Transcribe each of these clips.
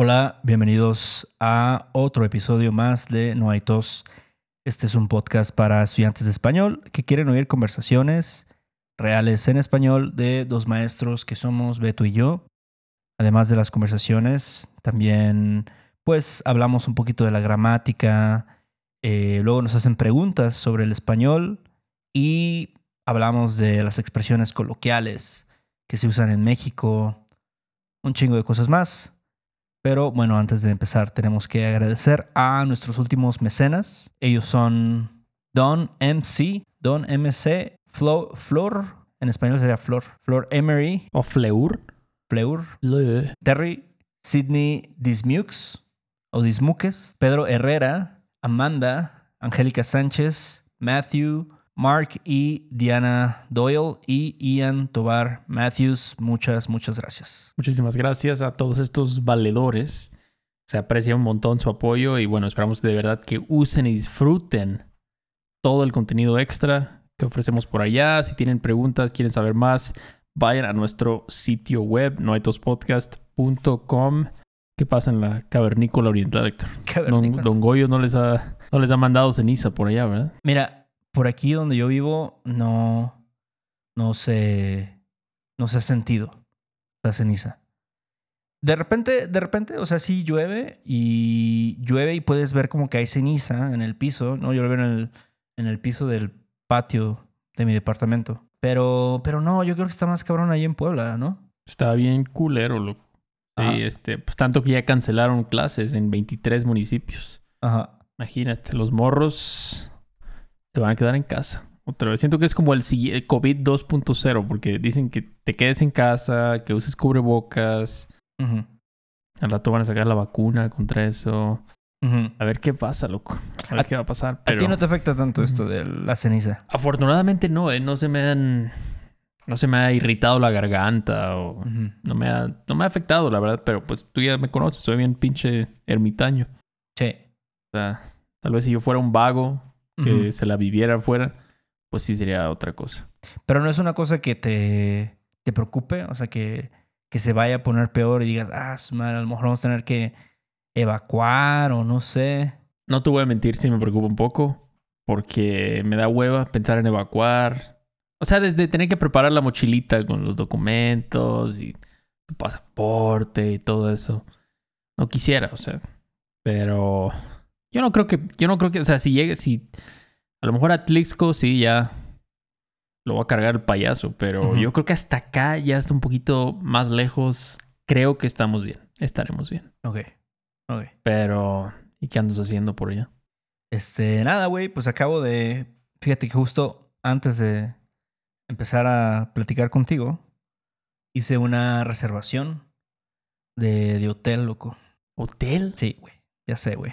Hola, bienvenidos a otro episodio más de No hay tos. Este es un podcast para estudiantes de español que quieren oír conversaciones reales en español de dos maestros que somos Beto y yo. Además de las conversaciones, también pues hablamos un poquito de la gramática, eh, luego nos hacen preguntas sobre el español y hablamos de las expresiones coloquiales que se usan en México, un chingo de cosas más. Pero bueno, antes de empezar tenemos que agradecer a nuestros últimos mecenas. Ellos son Don MC, Don MC, Flo, Flor, en español sería Flor, Flor Emery, O Fleur. Fleur, Le. Terry, Sidney Dismukes o Dismuques, Pedro Herrera, Amanda, Angélica Sánchez, Matthew, Mark y Diana Doyle y Ian Tobar Matthews. Muchas, muchas gracias. Muchísimas gracias a todos estos valedores. Se aprecia un montón su apoyo y bueno, esperamos de verdad que usen y disfruten todo el contenido extra que ofrecemos por allá. Si tienen preguntas, quieren saber más, vayan a nuestro sitio web, noitospodcast.com. ¿Qué pasa en la cavernícola oriental, Héctor? Don Goyo no les, ha, no les ha mandado ceniza por allá, ¿verdad? Mira, por aquí donde yo vivo no, no se, no se ha sentido la ceniza. De repente, de repente, o sea, sí llueve y llueve y puedes ver como que hay ceniza en el piso, ¿no? Yo lo veo en el, en el piso del patio de mi departamento. Pero, pero no, yo creo que está más cabrón ahí en Puebla, ¿no? Está bien culero, loco. Sí, este, pues tanto que ya cancelaron clases en 23 municipios. Ajá. Imagínate, los morros se van a quedar en casa. Otra vez. Siento que es como el, el COVID 2.0, porque dicen que te quedes en casa, que uses cubrebocas. Ujú, Al rato van a sacar la vacuna contra eso. A ver qué pasa, loco. A ver A- qué va a pasar. A ti no te afecta tanto esto de la ceniza. afortunadamente no, ¿eh? No se me han... No se me ha irritado la garganta o... No me ha, no me ha afectado, la verdad. Pero pues tú ya me conoces. Soy bien pinche ermitaño. Sí. O sea, tal vez si yo fuera un vago que se la viviera afuera, pues sí sería otra cosa. Pero no es una cosa que te, te preocupe, o sea, que, que se vaya a poner peor y digas, ah, su madre, a lo mejor vamos a tener que evacuar o no sé. No te voy a mentir si me preocupa un poco, porque me da hueva pensar en evacuar. O sea, desde tener que preparar la mochilita con los documentos y tu pasaporte y todo eso. No quisiera, o sea. Pero yo no creo que, yo no creo que, o sea, si llegue, si a lo mejor a Tlixco sí ya lo va a cargar el payaso, pero yo creo que hasta acá ya está un poquito más lejos. Creo que estamos bien, estaremos bien. Ok, ok. Pero, ¿y qué andas haciendo por allá? Este, nada, güey, pues acabo de, fíjate que justo antes de empezar a platicar contigo, hice una reservación de, de hotel, loco. ¿Hotel? Sí, güey, ya sé, güey.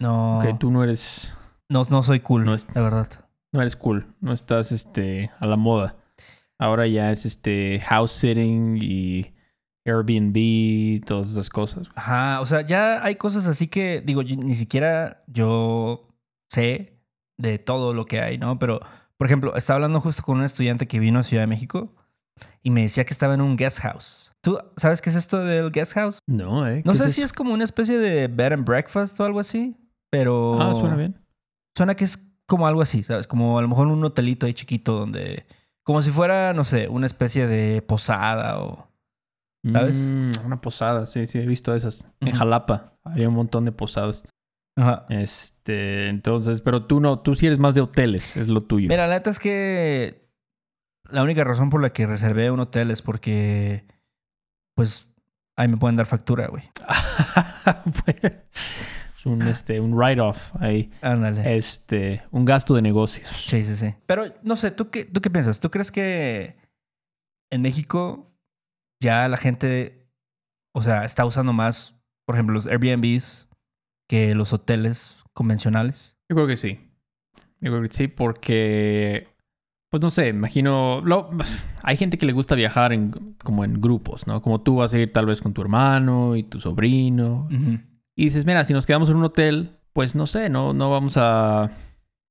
No, Ok, tú no eres, no, no soy cool, No es- la verdad. no eres cool, no estás este, a la moda. Ahora ya es este house sitting y Airbnb, todas esas cosas. Ajá, o sea, ya hay cosas así que, digo, ni siquiera yo sé de todo lo que hay, ¿no? Pero, por ejemplo, estaba hablando justo con un estudiante que vino a Ciudad de México y me decía que estaba en un guest house. ¿Tú sabes qué es esto del guest house? No, ¿eh? No ¿Qué sé es si eso? es como una especie de bed and breakfast o algo así, pero... Ah, suena bien. Suena que es como algo así, ¿sabes? Como a lo mejor un hotelito ahí chiquito donde... Como si fuera, no sé, una especie de posada o... ¿Sabes? Mm, una posada, sí, sí, he visto esas. En. Jalapa había un montón de posadas. Ajá. Este, entonces, pero tú no, tú sí eres más de hoteles, es lo tuyo. Mira, la neta es que la única razón por la que reservé un hotel es porque, pues, ahí me pueden dar factura, güey. es un, este, un write-off ahí. Ándale. Este, un gasto de negocios. Sí, sí, sí. Pero, no sé, ¿tú qué, ¿tú qué piensas? ¿Tú crees que en México ya la gente, o sea, está usando más, por ejemplo, los Airbnbs que los hoteles convencionales? Yo creo que sí. Yo creo que sí, porque, pues no sé, imagino, lo- hay gente que le gusta viajar en, como en grupos, ¿no? Como tú vas a ir tal vez con tu hermano y tu sobrino. Y dices, mira, si nos quedamos en un hotel, pues no sé, no, no vamos a,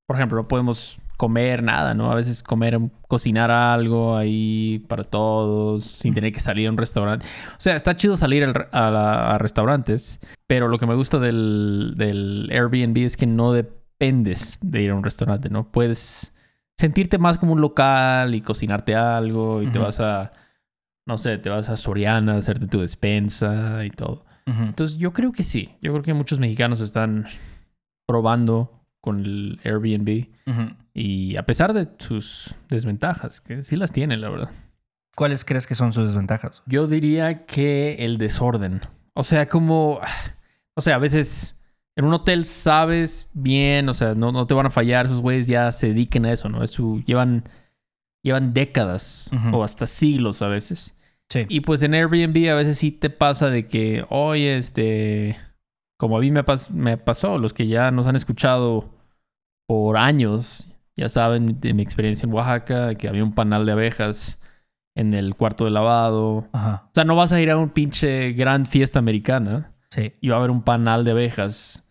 por ejemplo, no podemos comer nada, ¿no? A veces comer, cocinar algo ahí para todos, sin tener que salir a un restaurante. O sea, está chido salir al- a, la- a restaurantes, pero lo que me gusta del, del Airbnb es que no dependes de ir a un restaurante, ¿no? Puedes sentirte más como un local y cocinarte algo y te vas a, no sé, te vas a Soriana a hacerte tu despensa y todo. Entonces yo creo que sí. Yo creo que muchos mexicanos están probando con el Airbnb. Y a pesar de sus desventajas, que sí las tiene, la verdad. ¿Cuáles crees que son sus desventajas? Yo diría que el desorden. O sea, como... O sea, a veces en un hotel sabes bien, o sea, no, no te van a fallar. Esos güeyes ya se dediquen a eso, ¿no? Es su, llevan, llevan décadas o hasta siglos a veces. Sí. Y pues en Airbnb a veces sí te pasa de que, oye, este, como a mí me, pas- me pasó, los que ya nos han escuchado por años, ya saben de mi experiencia en Oaxaca, que había un panal de abejas en el cuarto de lavado. Ajá. O sea, no vas a ir a un pinche gran fiesta americana Sí. y va a haber un panal de abejas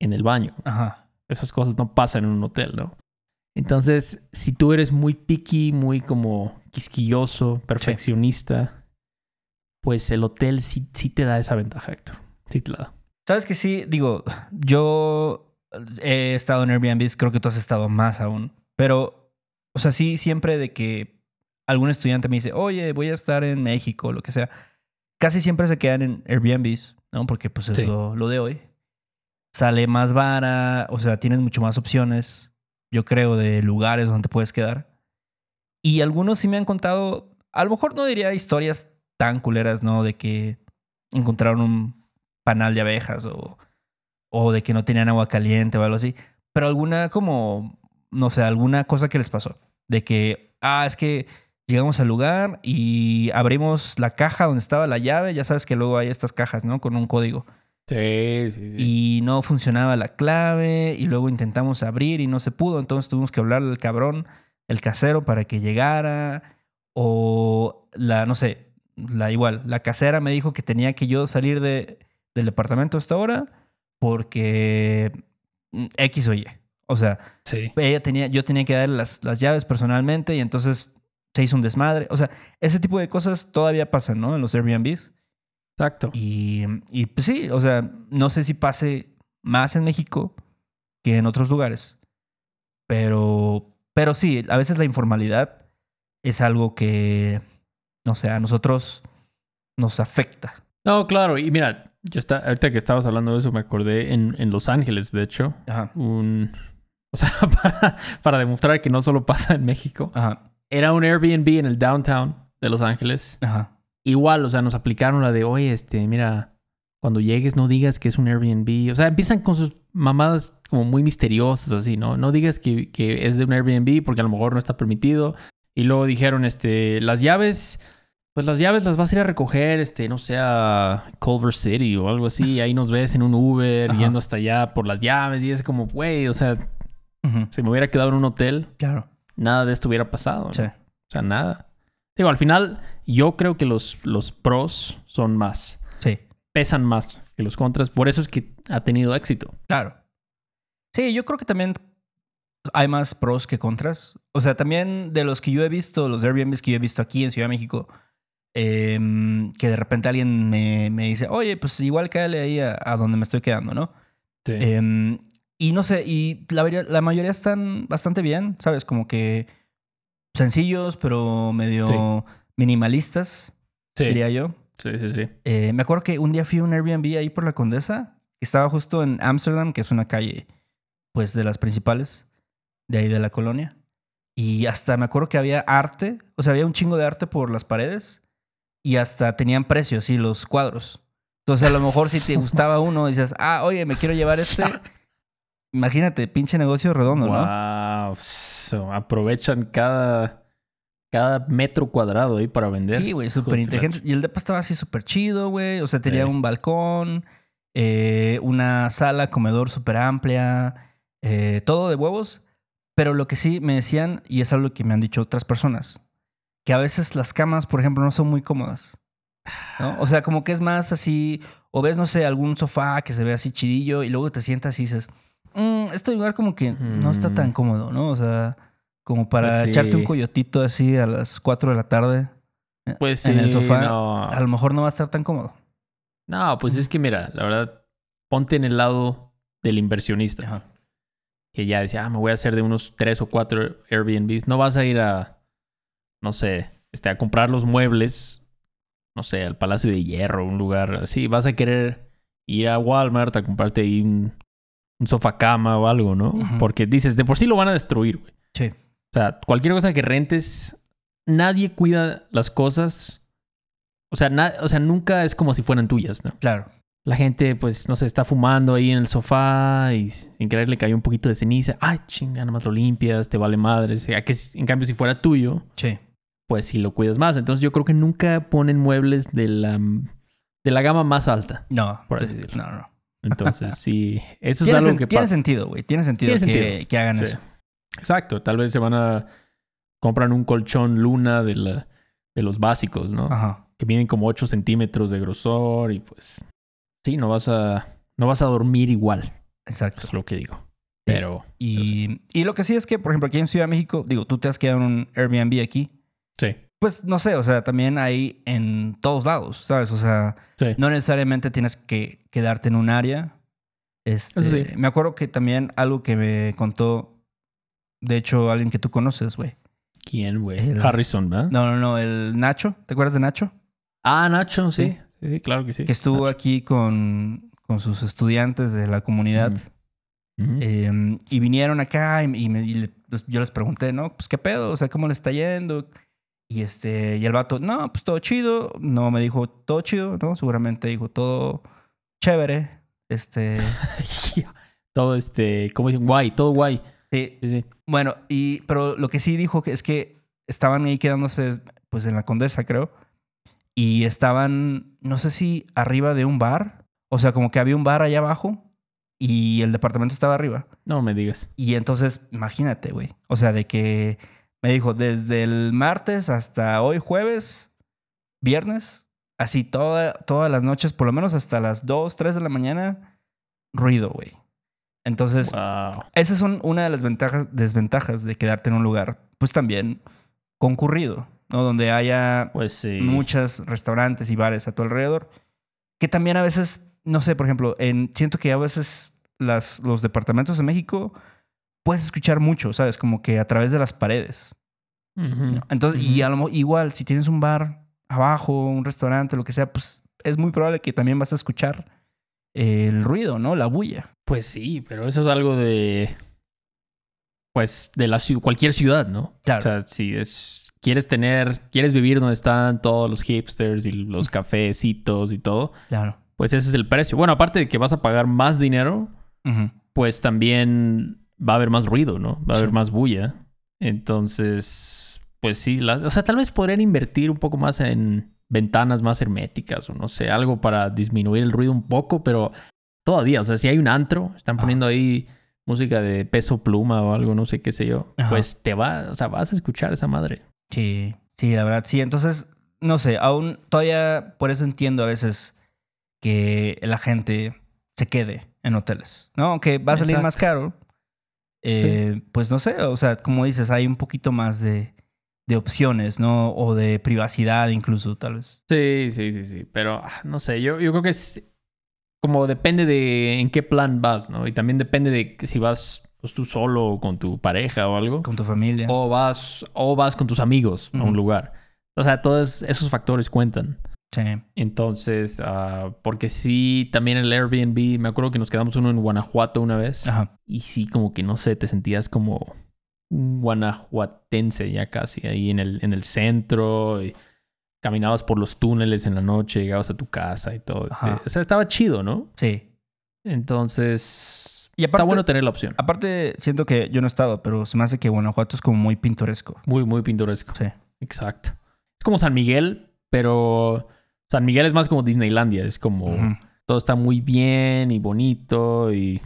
en el baño. Ajá. Esas cosas no pasan en un hotel, ¿no? Entonces, si tú eres muy picky, muy como quisquilloso, perfeccionista, pues el hotel sí, sí te da esa ventaja, Héctor. Sí te la da. ¿Sabes que sí? Digo, yo he estado en Airbnb, creo que tú has estado más aún. Pero, o sea, sí, siempre de que algún estudiante me dice, oye, voy a estar en México, lo que sea. Casi siempre se quedan en Airbnbs, ¿no? Porque pues es Sí. lo, lo de hoy. Sale más vara, o sea, tienes mucho más opciones, yo creo, de lugares donde te puedes quedar. Y algunos sí me han contado, a lo mejor no diría historias tan culeras, ¿no? De que encontraron un panal de abejas o, o de que no tenían agua caliente o algo así. Pero alguna como, no sé, alguna cosa que les pasó. De que, ah, es que llegamos al lugar y abrimos la caja donde estaba la llave. Ya sabes que luego hay estas cajas, ¿no? Con un código. Sí, sí, Y no funcionaba la clave y luego intentamos abrir y no se pudo. Entonces tuvimos que hablarle al cabrón, el casero, para que llegara. O la, no sé, la igual, la casera me dijo que tenía que yo salir de, del departamento hasta ahora porque mm, X o Y. O sea, Sí. ella tenía, yo tenía que darle las, las llaves personalmente y entonces se hizo un desmadre. O sea, ese tipo de cosas todavía pasan, ¿no? En los Airbnbs. Exacto. Y, y pues sí, o sea, no sé si pase más en México que en otros lugares. Pero, pero sí, a veces la informalidad es algo que, no sé, a nosotros nos afecta. No, claro. Y mira, yo está, ahorita que estabas hablando de eso, me acordé en, en Los Ángeles, de hecho, Ajá. un... O sea, para, para demostrar que no solo pasa en México. Ajá. Era un Airbnb en el downtown de Los Ángeles. Ajá. Igual, o sea, nos aplicaron la de, oye, este, mira, cuando llegues no digas que es un Airbnb. O sea, empiezan con sus mamadas como muy misteriosas, así, ¿no? No digas que, que es de un Airbnb porque a lo mejor no está permitido. Y luego dijeron, este, las llaves, pues las llaves las vas a ir a recoger, este, no sé, a Culver City o algo así. Ahí nos ves en un Uber Ajá. yendo hasta allá por las llaves. Y es como, güey, o sea, Ujú. si me hubiera quedado en un hotel, Claro. nada de esto hubiera pasado. ¿no? Sí. O sea, nada. Digo, al final, yo creo que los, los pros son más. Sí. Pesan más que los contras. Por eso es que ha tenido éxito. Claro. Sí, yo creo que también hay más pros que contras. O sea, también de los que yo he visto, los Airbnbs que yo he visto aquí en Ciudad de México, em, que de repente alguien me, me dice, oye, pues igual cállale ahí a, a donde me estoy quedando, ¿no? Sí. Em, y no sé, y la mayoría están bastante bien, ¿sabes? Como que sencillos, pero medio minimalistas, sí. diría yo. sí, sí, sí. Eh, me acuerdo que un día fui a un Airbnb ahí por la Condesa. Estaba justo en Ámsterdam, que es una calle, pues, de las principales de ahí de la colonia. Y hasta me acuerdo que había arte, o sea, había un chingo de arte por las paredes y hasta tenían precios, sí, los cuadros. Entonces, a lo mejor si te gustaba uno, dices, ah, oye, me quiero llevar este. Imagínate, pinche negocio redondo, ¿no? wow. So, aprovechan cada, cada metro cuadrado ahí para vender. Sí, güey, súper inteligente. Y el depa estaba así súper chido, güey. O sea, tenía Sí. un balcón, eh, una sala, comedor súper amplia, eh, todo de huevos. Pero lo que sí me decían, y es algo que me han dicho otras personas, que a veces las camas, por ejemplo, no son muy cómodas. ¿no? O sea, como que es más así, o ves, no sé, algún sofá que se ve así chidillo y luego te sientas y dices, "Mm, este lugar como que no está tan Mm. cómodo, ¿no? O sea, Como para Pues sí. echarte un coyotito así a las 4 de la tarde. eh, Pues en el sofá. no. A lo mejor no va a estar tan cómodo. No, pues es que mira, la verdad, ponte en el lado del inversionista. Ajá. Que ya decía, ah, me voy a hacer de unos tres o cuatro Airbnbs. No vas a ir a, no sé, este, a comprar los muebles, no sé, al Palacio de Hierro, un lugar así. Vas a querer ir a Walmart a comprarte ahí un, un sofá cama o algo, ¿no? Porque dices, de por sí lo van a destruir, güey. Sí. O sea, cualquier cosa que rentes, nadie cuida las cosas. O sea, na- o sea, nunca es como si fueran tuyas, ¿no? Claro. La gente, pues, no sé, está fumando ahí en el sofá y sin querer le cayó un poquito de ceniza. Ay, chinga, nada más lo limpias, te vale madre. O sea, que si- en cambio, si fuera tuyo, Sí. pues sí lo cuidas más. Entonces, yo creo que nunca ponen muebles de la, de la gama más alta. No. Por así decirlo. No, no. Entonces, sí, eso es algo que tiene sentido, güey. Tiene sentido, Tiene que, sentido. que hagan Sí. eso. Exacto. Tal vez se van a comprar un colchón luna de, la, de los básicos, ¿no? Ajá. que vienen como 8 centímetros de grosor y pues sí, no vas a, no vas a dormir igual, Exacto. es lo que digo. Pero Y, y lo que sí es que, por ejemplo, aquí en Ciudad de México, digo, tú te has quedado en un Airbnb aquí. sí, Pues no sé, o sea, también hay en todos lados, ¿sabes? O sea, sí. no necesariamente tienes que quedarte en un área. Este, sí. Me acuerdo que también algo que me contó, de hecho, alguien que tú conoces, güey. ¿Quién, güey? Harrison, ¿verdad? No, no, no, el Nacho. ¿Te acuerdas de Nacho? Ah, Nacho, sí. Sí. Sí, sí, claro que sí. Que estuvo Nacho. aquí con, con sus estudiantes de la comunidad. Eh, y vinieron acá y, y me- y le- pues, yo les pregunté, ¿no? Pues qué pedo, o sea, ¿cómo le está yendo? Y este, y el vato, no, pues todo chido. No, me dijo, todo chido, ¿no? Seguramente dijo, todo chévere. Este, todo este, ¿cómo dicen? Guay, todo guay. sí. Sí, sí. Bueno, y, pero lo que sí dijo es que estaban ahí quedándose, pues en la Condesa, creo. Y estaban, no sé si arriba de un bar. O sea, como que había un bar allá abajo y el departamento estaba arriba. No me digas. Y entonces, imagínate, güey. O sea, de que me dijo desde el martes hasta hoy jueves, viernes, así toda, todas las noches, por lo menos hasta las 2, 3 de la mañana, ruido, güey. Entonces, Wow. esas son una de las ventajas, desventajas de quedarte en un lugar, pues también concurrido, ¿no? Donde haya Pues sí. muchos restaurantes y bares a tu alrededor. Que también a veces, no sé, por ejemplo, en, siento que a veces las, los departamentos de México puedes escuchar mucho, ¿sabes? Como que a través de las paredes. Entonces, y a lo igual, si tienes un bar abajo, un restaurante, lo que sea, pues es muy probable que también vas a escuchar el ruido, ¿no? La bulla. Pues sí, pero eso es algo de. Pues de la cualquier ciudad, ¿no? Claro. O sea, si es. Quieres tener. Quieres vivir donde están todos los hipsters y los cafecitos y todo. Claro. Pues ese es el precio. Bueno, aparte de que vas a pagar más dinero, pues también va a haber más ruido, ¿no? Va a Sí. haber más bulla. Entonces, pues sí, las- o sea, tal vez podrían invertir un poco más en ventanas más herméticas o no sé, algo para disminuir el ruido un poco, pero todavía, o sea, si hay un antro, están Ajá. poniendo ahí música de peso pluma o algo, no sé qué sé yo, Ajá. pues te va, o sea, vas a escuchar esa madre. Sí, sí, la verdad, sí. Entonces, no sé, aún todavía por eso entiendo a veces que la gente se quede en hoteles, ¿no? Aunque va a salir Exacto. más caro, eh, pues no sé, o sea, como dices, hay un poquito más de, de opciones, ¿no? O de privacidad incluso, tal vez. Sí, sí, sí, sí, pero ah, no sé, yo, yo creo que es como depende de en qué plan vas, ¿no? Y también depende de que si vas pues, tú solo o con tu pareja o algo. Con tu familia. O vas, o vas con tus amigos a un lugar. O sea, todos esos factores cuentan. Sí. Entonces, ah, porque sí, también el Airbnb, me acuerdo que nos quedamos uno en Guanajuato una vez. Ajá. Y sí, como que no sé, te sentías como un guanajuatense ya casi, ahí en el, en el centro. Y caminabas por los túneles en la noche, llegabas a tu casa y todo. Ajá. O sea, estaba chido, ¿no? Sí. Entonces, Y está aparte- bueno tener la opción. Aparte, siento que yo no he estado, pero se me hace que Guanajuato es como muy pintoresco. Muy, muy pintoresco. Sí. Exacto. Es como San Miguel, pero San Miguel es más como Disneylandia. Es como todo está muy bien y bonito y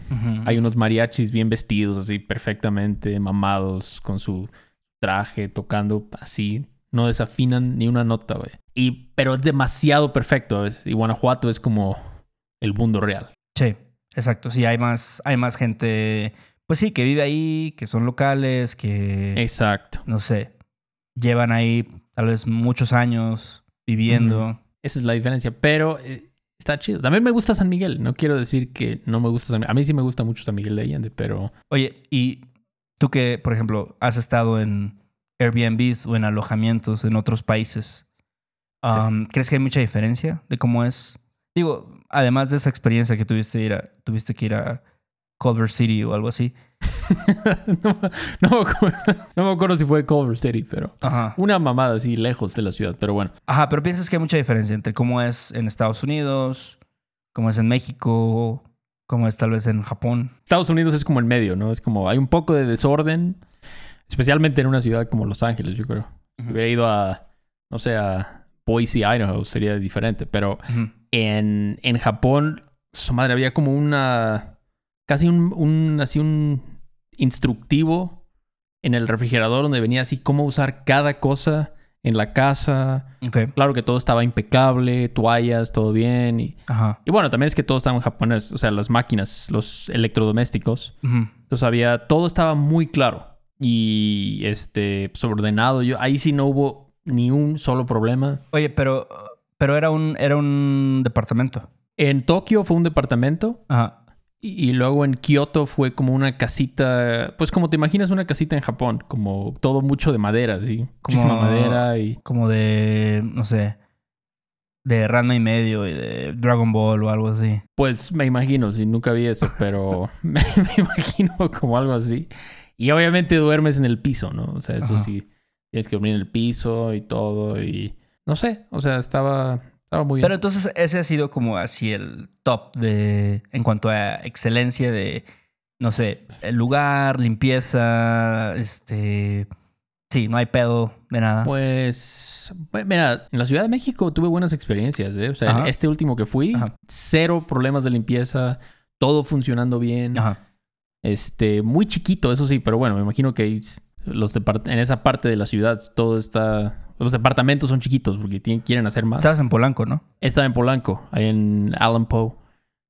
hay unos mariachis bien vestidos así perfectamente, mamados con su traje, tocando así. No desafinan ni una nota, güey. Y, pero es demasiado perfecto. ¿ves? Y Guanajuato es como el mundo real. Sí, exacto. Sí, hay más, hay más gente pues sí, que vive ahí, que son locales, que, Exacto. no sé, llevan ahí tal vez muchos años viviendo. Esa es la diferencia. Pero eh, está chido. También me gusta San Miguel. No quiero decir que no me gusta San Miguel. A mí sí me gusta mucho San Miguel de Allende, pero Oye, y tú que, por ejemplo, has estado en Airbnbs o en alojamientos en otros países, um, ¿crees que hay mucha diferencia de cómo es? Digo, además de esa experiencia que tuviste, ir a- tuviste que ir a Culver City o algo así. no, no me acuerdo, no me acuerdo si fue Culver City, pero Ajá. una mamada así lejos de la ciudad. Pero bueno, Ajá, pero piensas que hay mucha diferencia entre cómo es en Estados Unidos, cómo es en México, cómo es tal vez en Japón. Estados Unidos es como el medio, ¿no? Es como hay un poco de desorden, especialmente en una ciudad como Los Ángeles, yo creo. Si hubiera ido a, no sé, a Boise, Idaho, sería diferente. Pero en, en Japón, su madre, había como una. casi un, un- así un instructivo en el refrigerador donde venía así cómo usar cada cosa en la casa. Claro que todo estaba impecable, toallas, todo bien. Y, Ajá. y bueno, también es que todo estaba en japonés, o sea, las máquinas, los electrodomésticos. Entonces había, todo estaba muy claro y este, pues, ordenado. Yo, ahí sí no hubo ni un solo problema. Oye, pero, pero era un, era un departamento. En Tokio fue un departamento Ajá. Y, luego en Kioto fue como una casita, pues como te imaginas una casita en Japón, como todo mucho de madera, sí, Como- muchísima madera y Como de, no sé, de Ranma y medio y de Dragon Ball o algo así. pues me imagino, sí, nunca vi eso, pero me, me imagino como algo así. Y obviamente duermes en el piso, ¿no? O sea, eso Ajá. sí, tienes que dormir en el piso y todo y no sé, o sea, estaba, estaba muy bien. Pero entonces ese ha sido como así el top de, en cuanto a excelencia de, no sé, el lugar, limpieza, este, sí, no hay pedo de nada. Pues, mira, en la Ciudad de México tuve buenas experiencias, ¿eh? O sea, Ajá. este último que fui, Ajá. cero problemas de limpieza, todo funcionando bien. Ajá. Este, muy chiquito, eso sí, pero bueno, me imagino que los en esa parte de la ciudad todo está... Los departamentos son chiquitos porque tienen- quieren hacer más. Estabas en Polanco, ¿no? Estaba en Polanco, ahí en Allen Poe.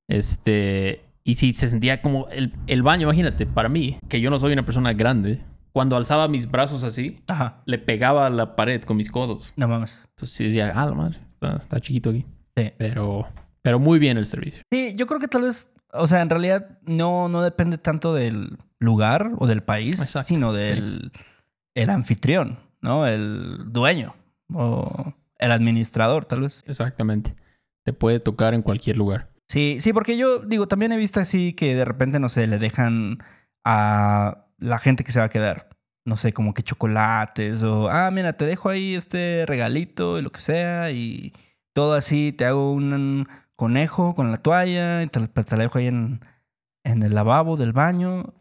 Este, y sí, se sentía como el, el baño, imagínate, para mí, que yo no soy una persona grande, cuando alzaba mis brazos así, Ajá. le pegaba a la pared con mis codos. No mames. Entonces sí decía, ah, la madre, está, está chiquito aquí. Sí. Pero, pero muy bien el servicio. Sí, yo creo que tal vez, o sea, en realidad no, no depende tanto del lugar o del país, Exacto, sino del el anfitrión, ¿no? El dueño o el administrador, tal vez. Exactamente. Te puede tocar en cualquier lugar. Sí, sí, porque yo digo, también he visto así que de repente, no sé, le dejan a la gente que se va a quedar, no sé, como que chocolates o, ah, mira, te dejo ahí este regalito y lo que sea y todo así, te hago un conejo con la toalla y te, te la dejo ahí en, en el lavabo del baño.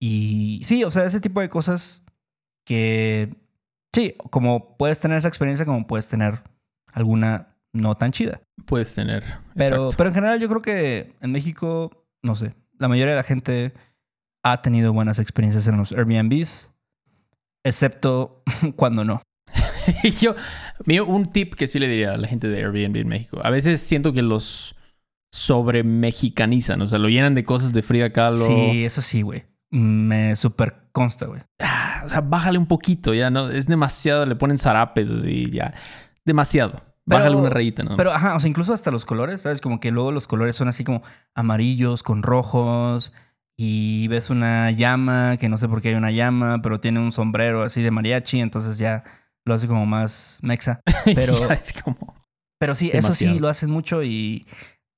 Y sí, o sea, ese tipo de cosas que, sí, como puedes tener esa experiencia, como puedes tener alguna no tan chida. Puedes tener. Pero, Exacto. pero en general yo creo que en México, no sé, la mayoría de la gente ha tenido buenas experiencias en los Airbnbs, excepto cuando no. Yo, mío, un tip que sí le diría a la gente de Airbnb en México. A veces siento que los sobre mexicanizan, o sea, lo llenan de cosas de Frida Kahlo. Sí, eso sí, güey. Me super consta, güey. Ah, o sea, bájale un poquito, ya no, es demasiado, le ponen zarapes así, ya. Demasiado. Pero- Bájale una rayita, ¿no? Pero, ajá, o sea, incluso hasta los colores, ¿sabes? Como que luego los colores son así como amarillos con rojos y ves una llama, que no sé por qué hay una llama, pero tiene un sombrero así de mariachi, entonces ya lo hace como más mexa. pero- es como... Pero sí, eso sí lo hacen mucho y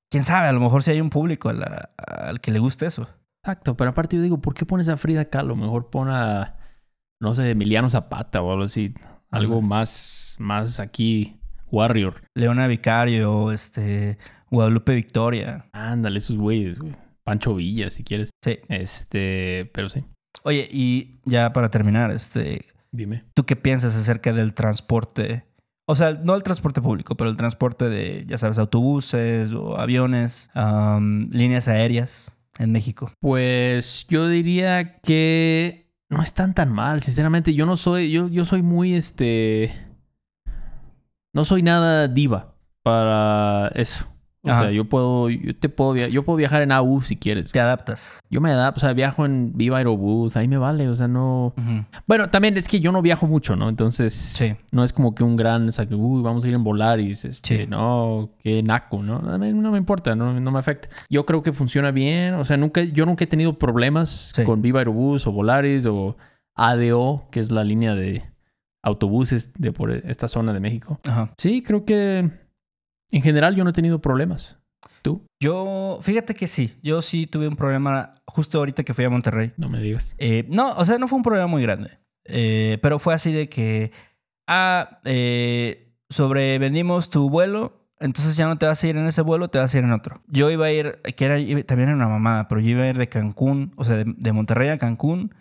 quién sabe, a lo mejor si hay un público a la- al que le guste eso. Exacto, pero aparte yo digo, ¿por qué pones a Frida Kahlo? Mejor pon a, no sé, Emiliano Zapata o algo así. Algo más, más aquí, Warrior. Leona Vicario, este, Guadalupe Victoria. Ándale, esos güeyes, güey. Pancho Villa, si quieres. Sí. Este, pero sí. Oye, y ya para terminar, este, Dime. ¿tú qué piensas acerca del transporte? O sea, no el transporte público, pero el transporte de, ya sabes, autobuses o aviones, líneas aéreas en México. Pues yo diría que no están tan mal, sinceramente. Yo no soy, yo, yo soy muy este. No soy nada diva para eso. O Ajá. sea, yo puedo, yo te puedo, yo puedo viajar en AU si quieres. Te adaptas. Yo me adapto, o sea, viajo en Viva Aerobús, ahí me vale, o sea, no... Bueno, también es que yo no viajo mucho, ¿no? Entonces, Sí. no es como que un gran, o sea, que, uy, vamos a ir en Volaris, este, Sí. no, qué naco, ¿no? A mí no me importa, no, no me afecta. Yo creo que funciona bien, o sea, nunca, yo nunca he tenido problemas Sí. con Viva Aerobús o Volaris o ADO, que es la línea de autobuses de por esta zona de México. Ajá. Sí, creo que en general yo no he tenido problemas. ¿Tú? Yo, fíjate que sí, yo sí tuve un problema justo ahorita que fui a Monterrey. No me digas. Eh, no, o sea, no fue un problema muy grande. Eh, pero fue así de que, ah, eh, sobrevendimos tu vuelo, entonces ya no te vas a ir en ese vuelo, te vas a ir en otro. Yo iba a ir, que era también era una mamada, pero yo iba a ir de Cancún, o sea, de, de Monterrey a Cancún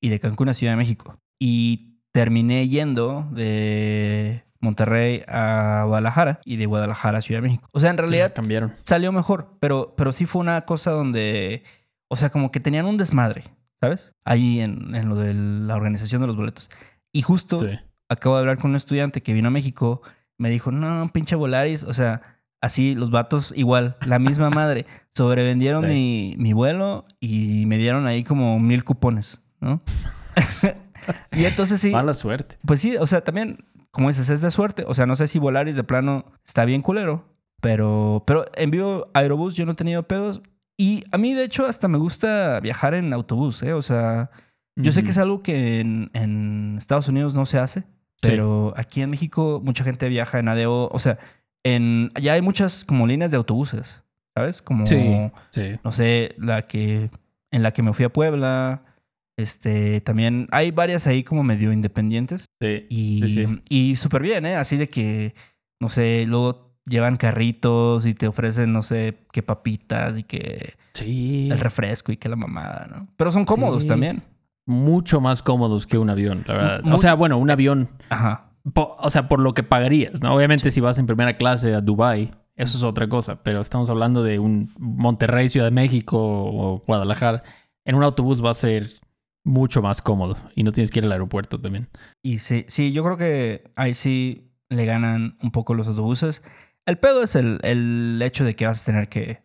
y de Cancún a Ciudad de México. Y terminé yendo de Monterrey a Guadalajara y de Guadalajara a Ciudad de México. O sea, en realidad cambiaron. salió mejor, pero, pero sí fue una cosa donde, o sea, como que tenían un desmadre, ¿sabes? Ahí en, en lo de la organización de los boletos. Y justo Sí. acabo de hablar con un estudiante que vino a México, me dijo, no, pinche Volaris, o sea, así los vatos igual, la misma madre, sobrevendieron Sí. mi, mi vuelo y me dieron ahí como mil cupones, ¿no? y entonces sí, Mala suerte. pues sí, o sea, también, como dices, es de suerte. O sea, no sé si Volaris de plano está bien culero. Pero, pero en vivo Aerobús yo no he tenido pedos. Y a mí, de hecho, hasta me gusta viajar en autobús, ¿eh? O sea, yo sé que es algo que en, en Estados Unidos no se hace. Pero aquí en México mucha gente viaja en ADO. O sea, en, ya hay muchas como líneas de autobuses, ¿sabes? Como, Sí, sí. no sé, la que en la que me fui a Puebla. Este, también hay varias ahí como medio independientes. Sí. Y, Sí, sí. y súper bien, ¿eh? Así de que, no sé, luego llevan carritos y te ofrecen, no sé, qué papitas y que Sí. el refresco y que la mamada, ¿no? Pero son cómodos Sí, también. Mucho más cómodos que un avión, la verdad. Muy- O sea, bueno, un avión, Ajá. po- o sea, por lo que pagarías, ¿no? Obviamente si vas en primera clase a Dubai, eso es otra cosa, pero estamos hablando de un Monterrey, Ciudad de México o Guadalajara. En un autobús va a ser mucho más cómodo y no tienes que ir al aeropuerto también. Y sí, sí, yo creo que ahí sí le ganan un poco los autobuses. El pedo es el, el hecho de que vas a tener que,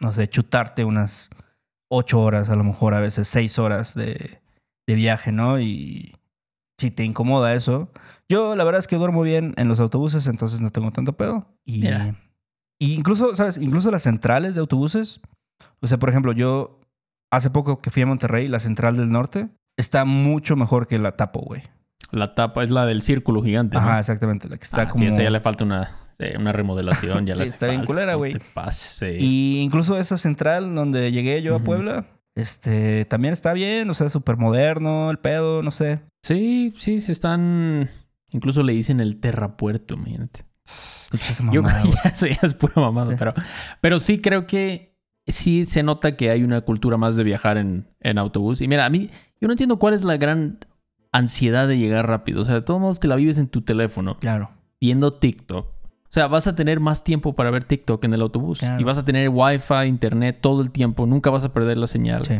no sé, chutarte unas ocho horas, a lo mejor a veces seis horas de, de viaje, ¿no? Y si te incomoda eso. Yo la verdad es que duermo bien en los autobuses, entonces no tengo tanto pedo. Y, y incluso, ¿sabes? Incluso las centrales de autobuses. O sea, por ejemplo, yo hace poco que fui a Monterrey, la central del norte, está mucho mejor que la Tapo, güey. La tapa es la del círculo gigante, ¿no? Ajá, exactamente. La que está Ah, como. Sí, esa ya le falta una, sí, una remodelación. Ya Sí, está bien culera, no güey. sí. Y incluso esa central donde llegué yo a. Puebla, este, también está bien, o sea, súper moderno, el pedo, no sé. Sí, sí, se están... Incluso le dicen el terrapuerto, imagínate. Pinches Yo creo eso ya es pura mamada, Sí. pero, pero sí creo que sí se nota que hay una cultura más de viajar en, en autobús. Y mira, a mí, yo no entiendo cuál es la gran ansiedad de llegar rápido. O sea, de todos modos te la vives en tu teléfono, Claro. viendo TikTok. O sea, vas a tener más tiempo para ver TikTok en el autobús. Claro. Y vas a tener wifi, internet todo el tiempo. Nunca vas a perder la señal. Sí.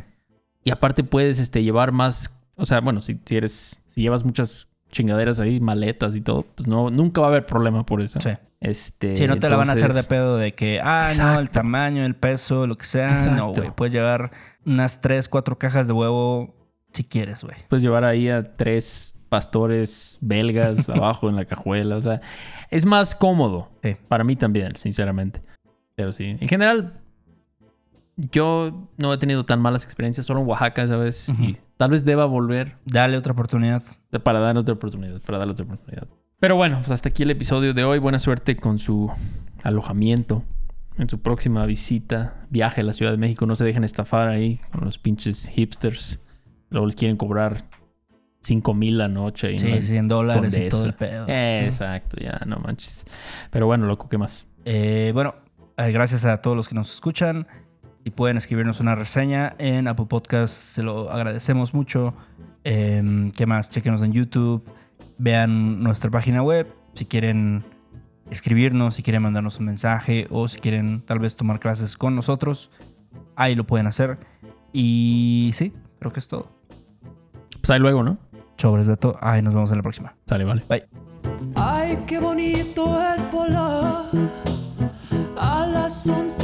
Y aparte puedes este, llevar más, o sea, bueno, si, si eres, si llevas muchas chingaderas ahí, maletas y todo, pues no, nunca va a haber problema por eso. Sí. Este, Sí, no te la van a hacer de pedo de que, ah, no, el tamaño, el peso, lo que sea. No, güey. Puedes llevar unas tres, cuatro cajas de huevo si quieres, güey. Puedes llevar ahí a tres pastores belgas abajo en la cajuela, o sea, es más cómodo. Sí. Para mí también, sinceramente. Pero sí, en general, yo no he tenido tan malas experiencias, solo en Oaxaca, ¿sabes? Y tal vez deba volver Dale otra oportunidad. para dar otra oportunidad, para darle otra oportunidad. Pero bueno, pues hasta aquí el episodio de hoy. Buena suerte con su alojamiento, en su próxima visita, viaje a la Ciudad de México. No se dejen estafar ahí con los pinches hipsters. Luego les quieren cobrar 5 mil la noche. Y Sí, no- 100 dólares y todo el pedo. Exacto, ya, no manches. Pero bueno, loco, ¿qué más? Eh, bueno, eh, gracias a todos los que nos escuchan y pueden escribirnos una reseña en Apple Podcast, se lo agradecemos mucho. Em, ¿Qué más? Chequenos en YouTube. Vean nuestra página web. Si quieren escribirnos, si quieren mandarnos un mensaje o si quieren tal vez tomar clases con nosotros, ahí lo pueden hacer. Y sí, creo que es todo. Pues ahí luego, ¿no? Sobres, Beto. Ahí nos vemos en la próxima. Sale, vale. Bye. Ay, qué bonito es volar a las 11.